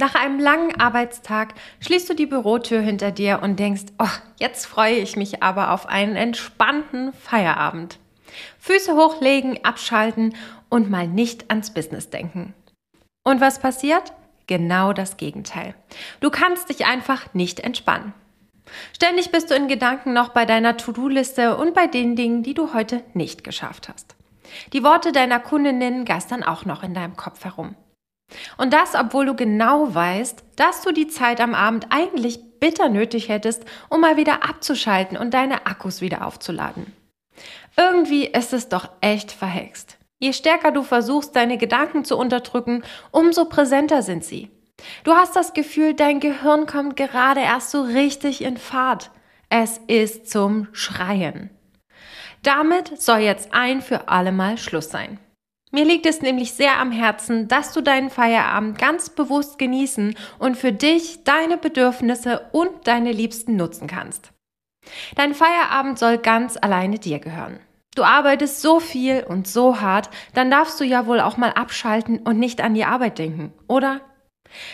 Nach einem langen Arbeitstag schließt du die Bürotür hinter dir und denkst, oh, jetzt freue ich mich aber auf einen entspannten Feierabend. Füße hochlegen, abschalten und mal nicht ans Business denken. Und was passiert? Genau das Gegenteil. Du kannst dich einfach nicht entspannen. Ständig bist du in Gedanken noch bei deiner To-Do-Liste und bei den Dingen, die du heute nicht geschafft hast. Die Worte deiner Kundinnen geistern auch noch in deinem Kopf herum. Und das, obwohl du genau weißt, dass du die Zeit am Abend eigentlich bitter nötig hättest, um mal wieder abzuschalten und deine Akkus wieder aufzuladen. Irgendwie ist es doch echt verhext. Je stärker du versuchst, deine Gedanken zu unterdrücken, umso präsenter sind sie. Du hast das Gefühl, dein Gehirn kommt gerade erst so richtig in Fahrt. Es ist zum Schreien. Damit soll jetzt ein für alle Mal Schluss sein. Mir liegt es nämlich sehr am Herzen, dass du deinen Feierabend ganz bewusst genießen und für dich, deine Bedürfnisse und deine Liebsten nutzen kannst. Dein Feierabend soll ganz alleine dir gehören. Du arbeitest so viel und so hart, dann darfst du ja wohl auch mal abschalten und nicht an die Arbeit denken, oder?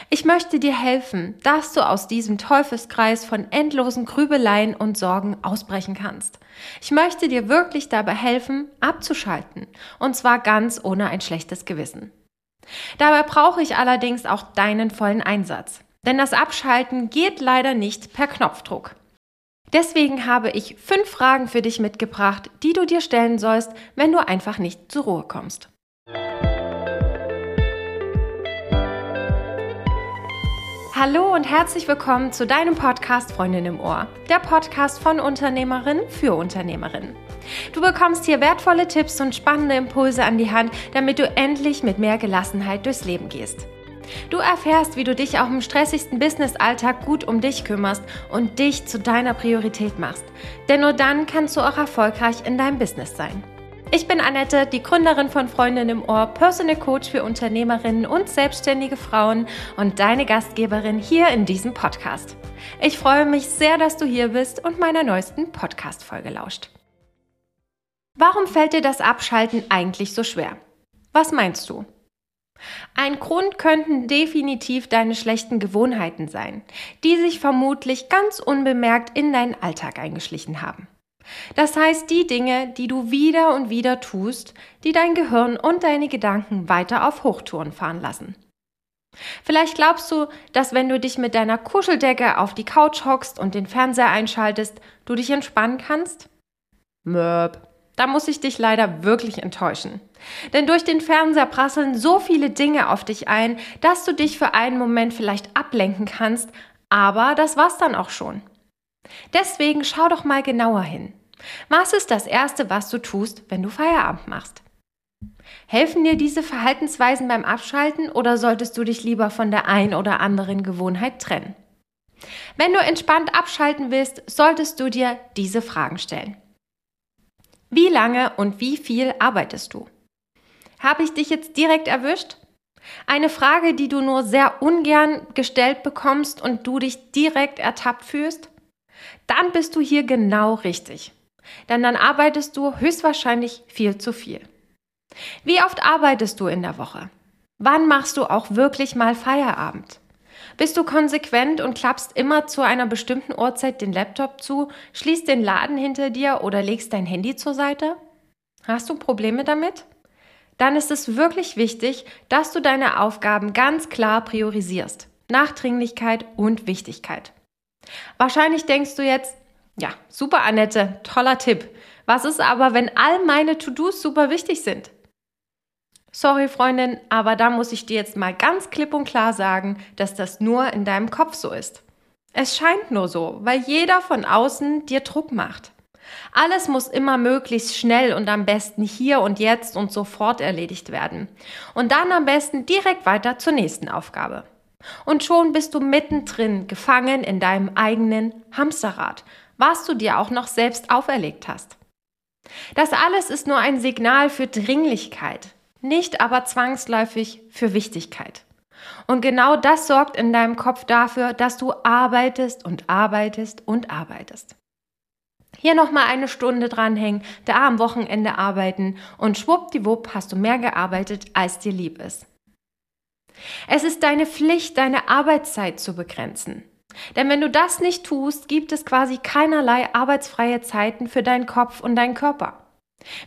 Ich möchte dir helfen, dass du aus diesem Teufelskreis von endlosen Grübeleien und Sorgen ausbrechen kannst. Ich möchte dir wirklich dabei helfen, abzuschalten, und zwar ganz ohne ein schlechtes Gewissen. Dabei brauche ich allerdings auch deinen vollen Einsatz, denn das Abschalten geht leider nicht per Knopfdruck. Deswegen habe ich fünf Fragen für dich mitgebracht, die du dir stellen sollst, wenn du einfach nicht zur Ruhe kommst. Hallo und herzlich willkommen zu deinem Podcast Freundin im Ohr, der Podcast von Unternehmerin für Unternehmerin. Du bekommst hier wertvolle Tipps und spannende Impulse an die Hand, damit du endlich mit mehr Gelassenheit durchs Leben gehst. Du erfährst, wie du dich auch im stressigsten Business-Alltag gut um dich kümmerst und dich zu deiner Priorität machst. Denn nur dann kannst du auch erfolgreich in deinem Business sein. Ich bin Annette, die Gründerin von Freundin im Ohr, Personal Coach für Unternehmerinnen und selbstständige Frauen und deine Gastgeberin hier in diesem Podcast. Ich freue mich sehr, dass du hier bist und meiner neuesten Podcast-Folge lauscht. Warum fällt dir das Abschalten eigentlich so schwer? Was meinst du? Ein Grund könnten definitiv deine schlechten Gewohnheiten sein, die sich vermutlich ganz unbemerkt in deinen Alltag eingeschlichen haben. Das heißt, die Dinge, die du wieder und wieder tust, die dein Gehirn und deine Gedanken weiter auf Hochtouren fahren lassen. Vielleicht glaubst du, dass wenn du dich mit deiner Kuscheldecke auf die Couch hockst und den Fernseher einschaltest, du dich entspannen kannst? Möb. Da muss ich dich leider wirklich enttäuschen. Denn durch den Fernseher prasseln so viele Dinge auf dich ein, dass du dich für einen Moment vielleicht ablenken kannst, aber das war's dann auch schon. Deswegen schau doch mal genauer hin. Was ist das Erste, was du tust, wenn du Feierabend machst? Helfen dir diese Verhaltensweisen beim Abschalten oder solltest du dich lieber von der ein oder anderen Gewohnheit trennen? Wenn du entspannt abschalten willst, solltest du dir diese Fragen stellen. Wie lange und wie viel arbeitest du? Habe ich dich jetzt direkt erwischt? Eine Frage, die du nur sehr ungern gestellt bekommst und du dich direkt ertappt fühlst? Dann bist du hier genau richtig. Denn dann arbeitest du höchstwahrscheinlich viel zu viel. Wie oft arbeitest du in der Woche? Wann machst du auch wirklich mal Feierabend? Bist du konsequent und klappst immer zu einer bestimmten Uhrzeit den Laptop zu, schließt den Laden hinter dir oder legst dein Handy zur Seite? Hast du Probleme damit? Dann ist es wirklich wichtig, dass du deine Aufgaben ganz klar priorisierst. Nachdringlichkeit und Wichtigkeit. Wahrscheinlich denkst du jetzt, ja, super Annette, toller Tipp. Was ist aber, wenn all meine To-Dos super wichtig sind? Sorry, Freundin, aber da muss ich dir jetzt mal ganz klipp und klar sagen, dass das nur in deinem Kopf so ist. Es scheint nur so, weil jeder von außen dir Druck macht. Alles muss immer möglichst schnell und am besten hier und jetzt und sofort erledigt werden. Und dann am besten direkt weiter zur nächsten Aufgabe. Und schon bist du mittendrin, gefangen in deinem eigenen Hamsterrad, was du dir auch noch selbst auferlegt hast. Das alles ist nur ein Signal für Dringlichkeit, nicht aber zwangsläufig für Wichtigkeit. Und genau das sorgt in deinem Kopf dafür, dass du arbeitest und arbeitest und arbeitest. Hier nochmal eine Stunde dranhängen, da am Wochenende arbeiten und schwuppdiwupp hast du mehr gearbeitet, als dir lieb ist. Es ist deine Pflicht, deine Arbeitszeit zu begrenzen. Denn wenn du das nicht tust, gibt es quasi keinerlei arbeitsfreie Zeiten für deinen Kopf und deinen Körper.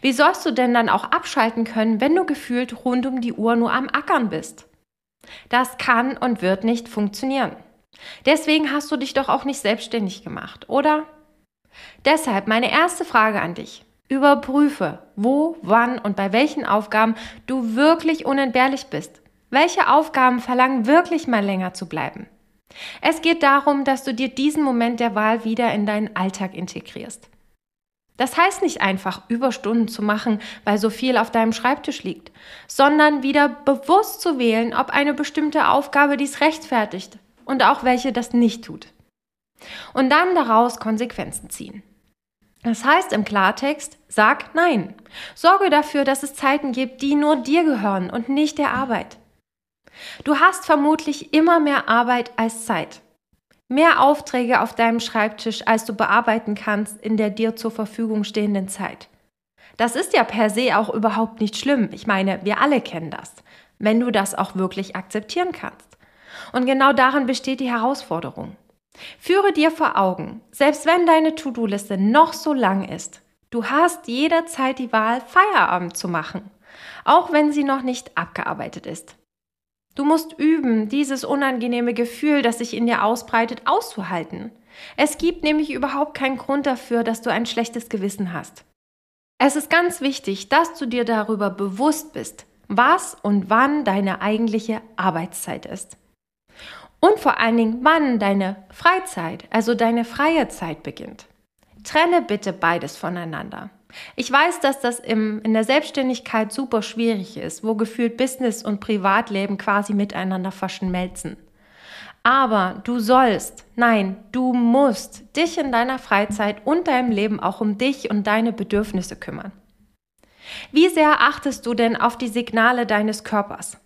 Wie sollst du denn dann auch abschalten können, wenn du gefühlt rund um die Uhr nur am Ackern bist? Das kann und wird nicht funktionieren. Deswegen hast du dich doch auch nicht selbstständig gemacht, oder? Deshalb meine erste Frage an dich. Überprüfe, wo, wann und bei welchen Aufgaben du wirklich unentbehrlich bist. Welche Aufgaben verlangen wirklich mal länger zu bleiben? Es geht darum, dass du dir diesen Moment der Wahl wieder in deinen Alltag integrierst. Das heißt nicht einfach Überstunden zu machen, weil so viel auf deinem Schreibtisch liegt, sondern wieder bewusst zu wählen, ob eine bestimmte Aufgabe dies rechtfertigt und auch welche das nicht tut. Und dann daraus Konsequenzen ziehen. Das heißt im Klartext, sag Nein. Sorge dafür, dass es Zeiten gibt, die nur dir gehören und nicht der Arbeit. Du hast vermutlich immer mehr Arbeit als Zeit. Mehr Aufträge auf deinem Schreibtisch, als du bearbeiten kannst in der dir zur Verfügung stehenden Zeit. Das ist ja per se auch überhaupt nicht schlimm. Ich meine, wir alle kennen das, wenn du das auch wirklich akzeptieren kannst. Und genau darin besteht die Herausforderung. Führe dir vor Augen, selbst wenn deine To-Do-Liste noch so lang ist, du hast jederzeit die Wahl, Feierabend zu machen, auch wenn sie noch nicht abgearbeitet ist. Du musst üben, dieses unangenehme Gefühl, das sich in dir ausbreitet, auszuhalten. Es gibt nämlich überhaupt keinen Grund dafür, dass du ein schlechtes Gewissen hast. Es ist ganz wichtig, dass du dir darüber bewusst bist, was und wann deine eigentliche Arbeitszeit ist. Und vor allen Dingen, wann deine Freizeit, also deine freie Zeit beginnt. Trenne bitte beides voneinander. Ich weiß, dass das im, in der Selbstständigkeit super schwierig ist, wo gefühlt Business und Privatleben quasi miteinander verschmelzen. Aber du sollst, nein, du musst dich in deiner Freizeit und deinem Leben auch um dich und deine Bedürfnisse kümmern. Wie sehr achtest du denn auf die Signale deines Körpers?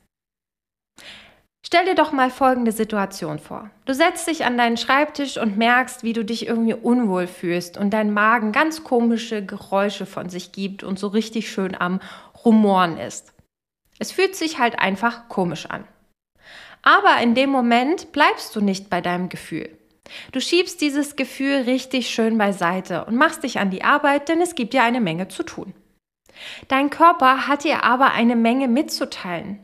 Stell dir doch mal folgende Situation vor. Du setzt dich an deinen Schreibtisch und merkst, wie du dich irgendwie unwohl fühlst und dein Magen ganz komische Geräusche von sich gibt und so richtig schön am Rumoren ist. Es fühlt sich halt einfach komisch an. Aber in dem Moment bleibst du nicht bei deinem Gefühl. Du schiebst dieses Gefühl richtig schön beiseite und machst dich an die Arbeit, denn es gibt dir eine Menge zu tun. Dein Körper hat dir aber eine Menge mitzuteilen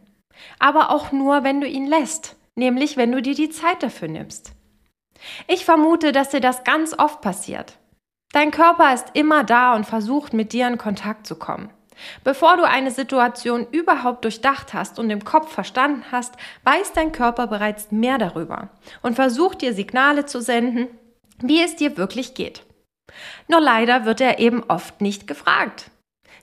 aber auch nur, wenn du ihn lässt, nämlich wenn du dir die Zeit dafür nimmst. Ich vermute, dass dir das ganz oft passiert. Dein Körper ist immer da und versucht, mit dir in Kontakt zu kommen. Bevor du eine Situation überhaupt durchdacht hast und im Kopf verstanden hast, weiß dein Körper bereits mehr darüber und versucht dir Signale zu senden, wie es dir wirklich geht. Nur leider wird er eben oft nicht gefragt.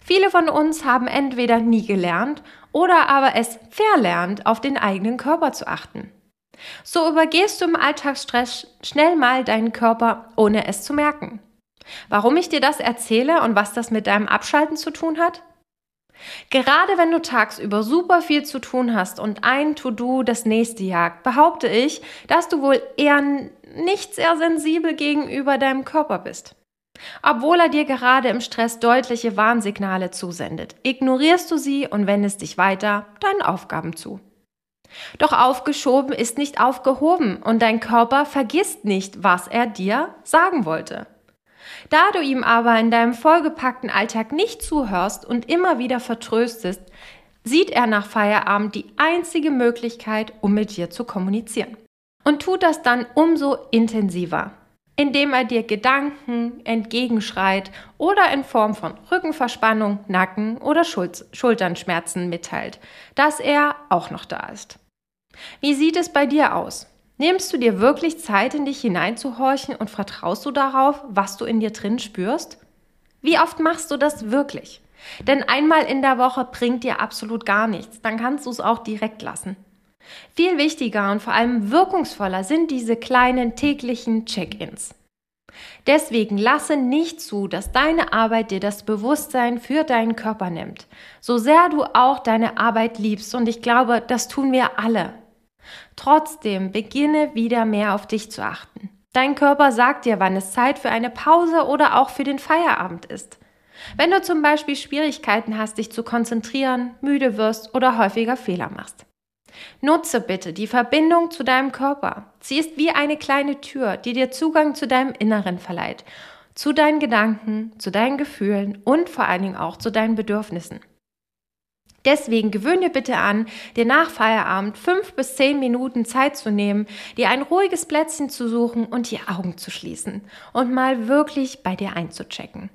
Viele von uns haben entweder nie gelernt oder aber es verlernt, auf den eigenen Körper zu achten. So übergehst du im Alltagsstress schnell mal deinen Körper, ohne es zu merken. Warum ich dir das erzähle und was das mit deinem Abschalten zu tun hat? Gerade wenn du tagsüber super viel zu tun hast und ein To-Do das nächste jagt, behaupte ich, dass du wohl eher nicht sehr sensibel gegenüber deinem Körper bist. Obwohl er dir gerade im Stress deutliche Warnsignale zusendet, ignorierst du sie und wendest dich weiter deinen Aufgaben zu. Doch aufgeschoben ist nicht aufgehoben und dein Körper vergisst nicht, was er dir sagen wollte. Da du ihm aber in deinem vollgepackten Alltag nicht zuhörst und immer wieder vertröstest, sieht er nach Feierabend die einzige Möglichkeit, um mit dir zu kommunizieren. Und tut das dann umso intensiver indem er dir Gedanken entgegenschreit oder in Form von Rückenverspannung, Nacken oder Schulternschmerzen mitteilt, dass er auch noch da ist. Wie sieht es bei dir aus? Nimmst du dir wirklich Zeit, in dich hineinzuhorchen und vertraust du darauf, was du in dir drin spürst? Wie oft machst du das wirklich? Denn einmal in der Woche bringt dir absolut gar nichts, dann kannst du es auch direkt lassen. Viel wichtiger und vor allem wirkungsvoller sind diese kleinen täglichen Check-ins. Deswegen lasse nicht zu, dass deine Arbeit dir das Bewusstsein für deinen Körper nimmt. So sehr du auch deine Arbeit liebst, und ich glaube, das tun wir alle. Trotzdem beginne wieder mehr auf dich zu achten. Dein Körper sagt dir, wann es Zeit für eine Pause oder auch für den Feierabend ist. Wenn du zum Beispiel Schwierigkeiten hast, dich zu konzentrieren, müde wirst oder häufiger Fehler machst. Nutze bitte die Verbindung zu deinem Körper. Sie ist wie eine kleine Tür, die dir Zugang zu deinem Inneren verleiht, zu deinen Gedanken, zu deinen Gefühlen und vor allen Dingen auch zu deinen Bedürfnissen. Deswegen gewöhne dir bitte an, dir nach Feierabend fünf bis zehn Minuten Zeit zu nehmen, dir ein ruhiges Plätzchen zu suchen und die Augen zu schließen und mal wirklich bei dir einzuchecken.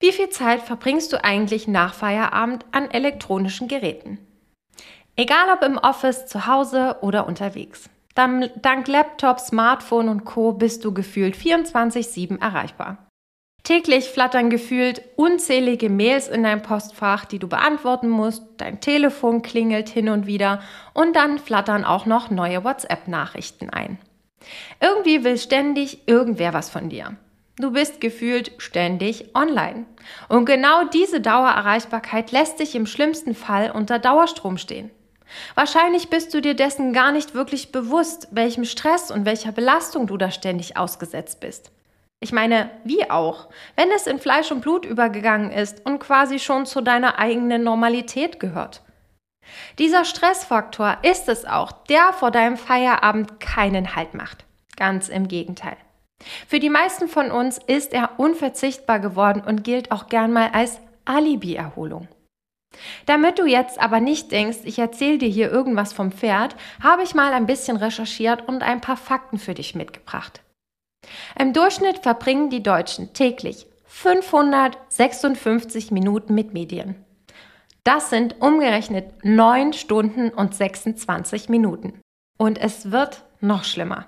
Wie viel Zeit verbringst du eigentlich nach Feierabend an elektronischen Geräten? Egal ob im Office, zu Hause oder unterwegs. Dank Laptop, Smartphone und Co bist du gefühlt 24/7 erreichbar. Täglich flattern gefühlt unzählige Mails in dein Postfach, die du beantworten musst, dein Telefon klingelt hin und wieder und dann flattern auch noch neue WhatsApp-Nachrichten ein. Irgendwie will ständig irgendwer was von dir. Du bist gefühlt ständig online. Und genau diese Dauererreichbarkeit lässt dich im schlimmsten Fall unter Dauerstrom stehen. Wahrscheinlich bist du dir dessen gar nicht wirklich bewusst, welchem Stress und welcher Belastung du da ständig ausgesetzt bist. Ich meine, wie auch, wenn es in Fleisch und Blut übergegangen ist und quasi schon zu deiner eigenen Normalität gehört. Dieser Stressfaktor ist es auch, der vor deinem Feierabend keinen Halt macht. Ganz im Gegenteil. Für die meisten von uns ist er unverzichtbar geworden und gilt auch gern mal als Alibi-Erholung. Damit du jetzt aber nicht denkst, ich erzähle dir hier irgendwas vom Pferd, habe ich mal ein bisschen recherchiert und ein paar Fakten für dich mitgebracht. Im Durchschnitt verbringen die Deutschen täglich 556 Minuten mit Medien. Das sind umgerechnet 9 Stunden und 26 Minuten. Und es wird noch schlimmer.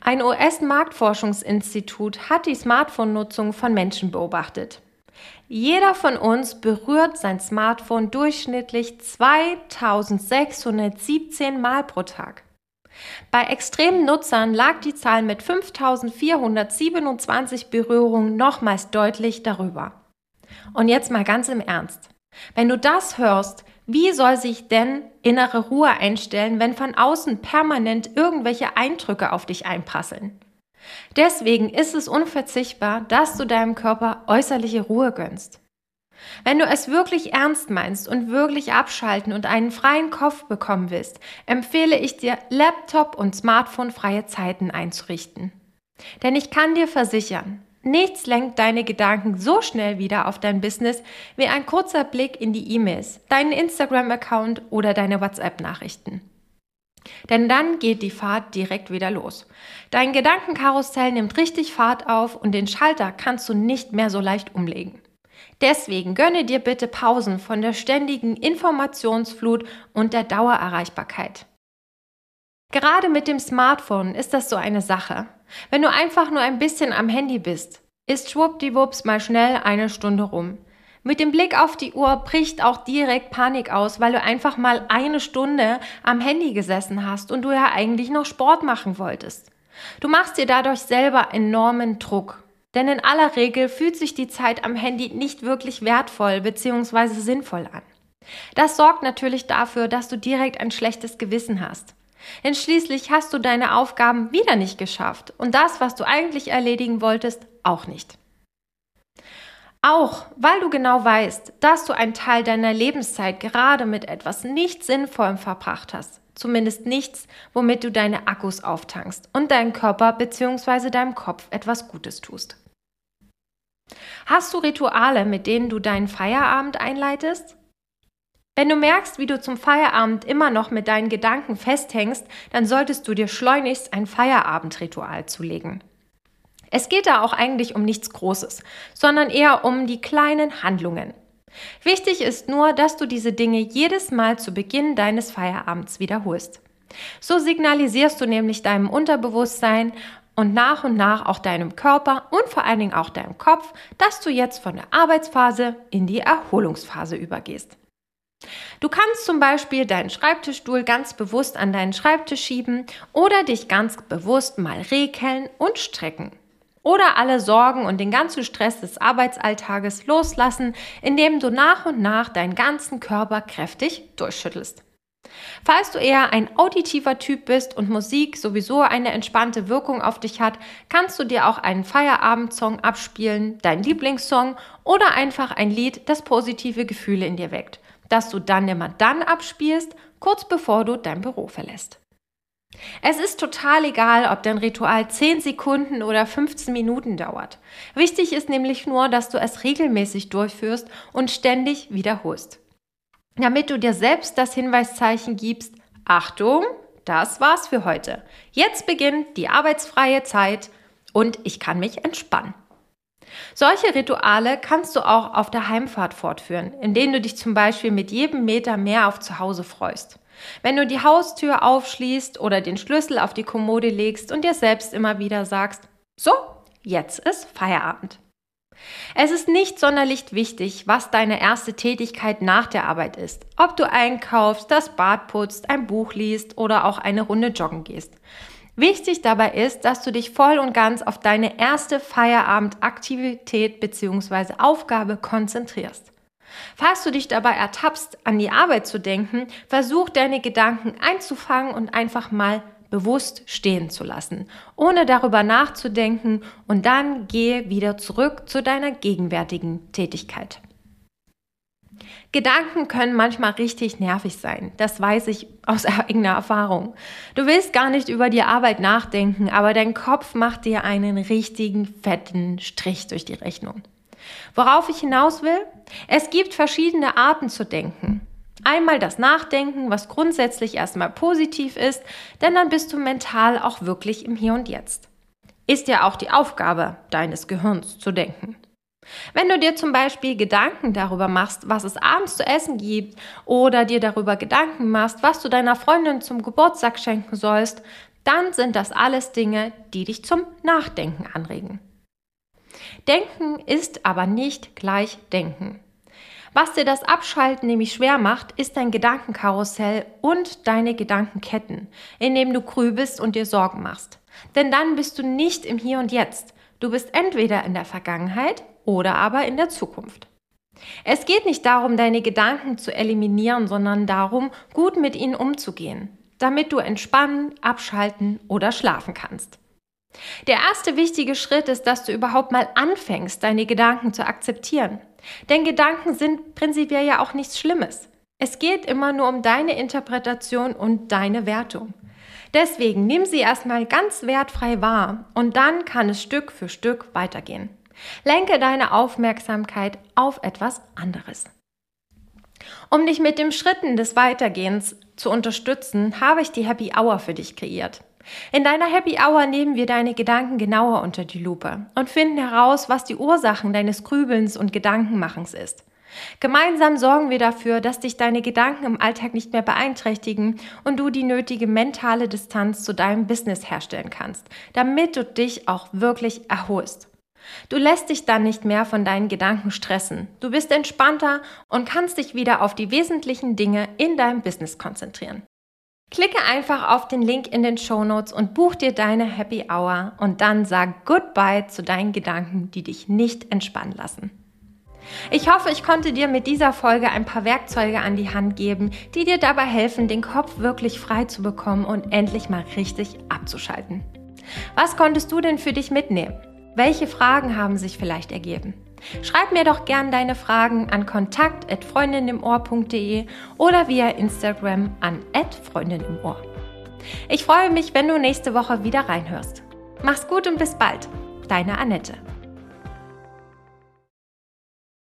Ein US-Marktforschungsinstitut hat die Smartphone-Nutzung von Menschen beobachtet. Jeder von uns berührt sein Smartphone durchschnittlich 2617 Mal pro Tag. Bei extremen Nutzern lag die Zahl mit 5427 Berührungen nochmals deutlich darüber. Und jetzt mal ganz im Ernst. Wenn du das hörst, wie soll sich denn innere Ruhe einstellen, wenn von außen permanent irgendwelche Eindrücke auf dich einprasseln? Deswegen ist es unverzichtbar, dass du deinem Körper äußerliche Ruhe gönnst. Wenn du es wirklich ernst meinst und wirklich abschalten und einen freien Kopf bekommen willst, empfehle ich dir, Laptop und Smartphone freie Zeiten einzurichten. Denn ich kann dir versichern, nichts lenkt deine Gedanken so schnell wieder auf dein Business wie ein kurzer Blick in die E-Mails, deinen Instagram-Account oder deine WhatsApp-Nachrichten. Denn dann geht die Fahrt direkt wieder los. Dein Gedankenkarussell nimmt richtig Fahrt auf und den Schalter kannst du nicht mehr so leicht umlegen. Deswegen gönne dir bitte Pausen von der ständigen Informationsflut und der Dauererreichbarkeit. Gerade mit dem Smartphone ist das so eine Sache. Wenn du einfach nur ein bisschen am Handy bist, ist schwuppdiwupps mal schnell eine Stunde rum. Mit dem Blick auf die Uhr bricht auch direkt Panik aus, weil du einfach mal eine Stunde am Handy gesessen hast und du ja eigentlich noch Sport machen wolltest. Du machst dir dadurch selber enormen Druck. Denn in aller Regel fühlt sich die Zeit am Handy nicht wirklich wertvoll bzw. sinnvoll an. Das sorgt natürlich dafür, dass du direkt ein schlechtes Gewissen hast. Denn schließlich hast du deine Aufgaben wieder nicht geschafft und das, was du eigentlich erledigen wolltest, auch nicht. Auch weil du genau weißt, dass du einen Teil deiner Lebenszeit gerade mit etwas nicht Sinnvollem verbracht hast, zumindest nichts, womit du deine Akkus auftankst und deinem Körper bzw. deinem Kopf etwas Gutes tust. Hast du Rituale, mit denen du deinen Feierabend einleitest? Wenn du merkst, wie du zum Feierabend immer noch mit deinen Gedanken festhängst, dann solltest du dir schleunigst ein Feierabendritual zulegen. Es geht da auch eigentlich um nichts Großes, sondern eher um die kleinen Handlungen. Wichtig ist nur, dass du diese Dinge jedes Mal zu Beginn deines Feierabends wiederholst. So signalisierst du nämlich deinem Unterbewusstsein und nach und nach auch deinem Körper und vor allen Dingen auch deinem Kopf, dass du jetzt von der Arbeitsphase in die Erholungsphase übergehst. Du kannst zum Beispiel deinen Schreibtischstuhl ganz bewusst an deinen Schreibtisch schieben oder dich ganz bewusst mal rekeln und strecken. Oder alle Sorgen und den ganzen Stress des Arbeitsalltages loslassen, indem du nach und nach deinen ganzen Körper kräftig durchschüttelst. Falls du eher ein auditiver Typ bist und Musik sowieso eine entspannte Wirkung auf dich hat, kannst du dir auch einen Feierabendsong abspielen, dein Lieblingssong oder einfach ein Lied, das positive Gefühle in dir weckt, das du dann immer dann abspielst, kurz bevor du dein Büro verlässt. Es ist total egal, ob dein Ritual 10 Sekunden oder 15 Minuten dauert. Wichtig ist nämlich nur, dass du es regelmäßig durchführst und ständig wiederholst. Damit du dir selbst das Hinweiszeichen gibst, Achtung, das war's für heute. Jetzt beginnt die arbeitsfreie Zeit und ich kann mich entspannen. Solche Rituale kannst du auch auf der Heimfahrt fortführen, indem du dich zum Beispiel mit jedem Meter mehr auf zu Hause freust. Wenn du die Haustür aufschließt oder den Schlüssel auf die Kommode legst und dir selbst immer wieder sagst, so, jetzt ist Feierabend. Es ist nicht sonderlich wichtig, was deine erste Tätigkeit nach der Arbeit ist. Ob du einkaufst, das Bad putzt, ein Buch liest oder auch eine Runde joggen gehst. Wichtig dabei ist, dass du dich voll und ganz auf deine erste Feierabendaktivität bzw. Aufgabe konzentrierst. Falls du dich dabei ertappst, an die Arbeit zu denken, versuch deine Gedanken einzufangen und einfach mal bewusst stehen zu lassen, ohne darüber nachzudenken und dann gehe wieder zurück zu deiner gegenwärtigen Tätigkeit. Gedanken können manchmal richtig nervig sein. Das weiß ich aus eigener Erfahrung. Du willst gar nicht über die Arbeit nachdenken, aber dein Kopf macht dir einen richtigen fetten Strich durch die Rechnung. Worauf ich hinaus will? Es gibt verschiedene Arten zu denken. Einmal das Nachdenken, was grundsätzlich erstmal positiv ist, denn dann bist du mental auch wirklich im Hier und Jetzt. Ist ja auch die Aufgabe deines Gehirns zu denken. Wenn du dir zum Beispiel Gedanken darüber machst, was es abends zu essen gibt, oder dir darüber Gedanken machst, was du deiner Freundin zum Geburtstag schenken sollst, dann sind das alles Dinge, die dich zum Nachdenken anregen. Denken ist aber nicht gleich Denken. Was dir das Abschalten nämlich schwer macht, ist dein Gedankenkarussell und deine Gedankenketten, in dem du grübelst und dir Sorgen machst. Denn dann bist du nicht im Hier und Jetzt. Du bist entweder in der Vergangenheit oder aber in der Zukunft. Es geht nicht darum, deine Gedanken zu eliminieren, sondern darum, gut mit ihnen umzugehen, damit du entspannen, abschalten oder schlafen kannst. Der erste wichtige Schritt ist, dass du überhaupt mal anfängst, deine Gedanken zu akzeptieren. Denn Gedanken sind prinzipiell ja auch nichts Schlimmes. Es geht immer nur um deine Interpretation und deine Wertung. Deswegen nimm sie erstmal ganz wertfrei wahr und dann kann es Stück für Stück weitergehen. Lenke deine Aufmerksamkeit auf etwas anderes. Um dich mit dem Schritten des Weitergehens zu unterstützen, habe ich die Happy Hour für dich kreiert. In deiner Happy Hour nehmen wir deine Gedanken genauer unter die Lupe und finden heraus, was die Ursachen deines Grübelns und Gedankenmachens ist. Gemeinsam sorgen wir dafür, dass dich deine Gedanken im Alltag nicht mehr beeinträchtigen und du die nötige mentale Distanz zu deinem Business herstellen kannst, damit du dich auch wirklich erholst. Du lässt dich dann nicht mehr von deinen Gedanken stressen. Du bist entspannter und kannst dich wieder auf die wesentlichen Dinge in deinem Business konzentrieren. Klicke einfach auf den Link in den Show Notes und buch dir deine Happy Hour und dann sag Goodbye zu deinen Gedanken, die dich nicht entspannen lassen. Ich hoffe, ich konnte dir mit dieser Folge ein paar Werkzeuge an die Hand geben, die dir dabei helfen, den Kopf wirklich frei zu bekommen und endlich mal richtig abzuschalten. Was konntest du denn für dich mitnehmen? Welche Fragen haben sich vielleicht ergeben? Schreib mir doch gern deine Fragen an kontakt@freundinimohr.de oder via Instagram an @freundinimohr. Ich freue mich, wenn du nächste Woche wieder reinhörst. Mach's gut und bis bald. Deine Annette.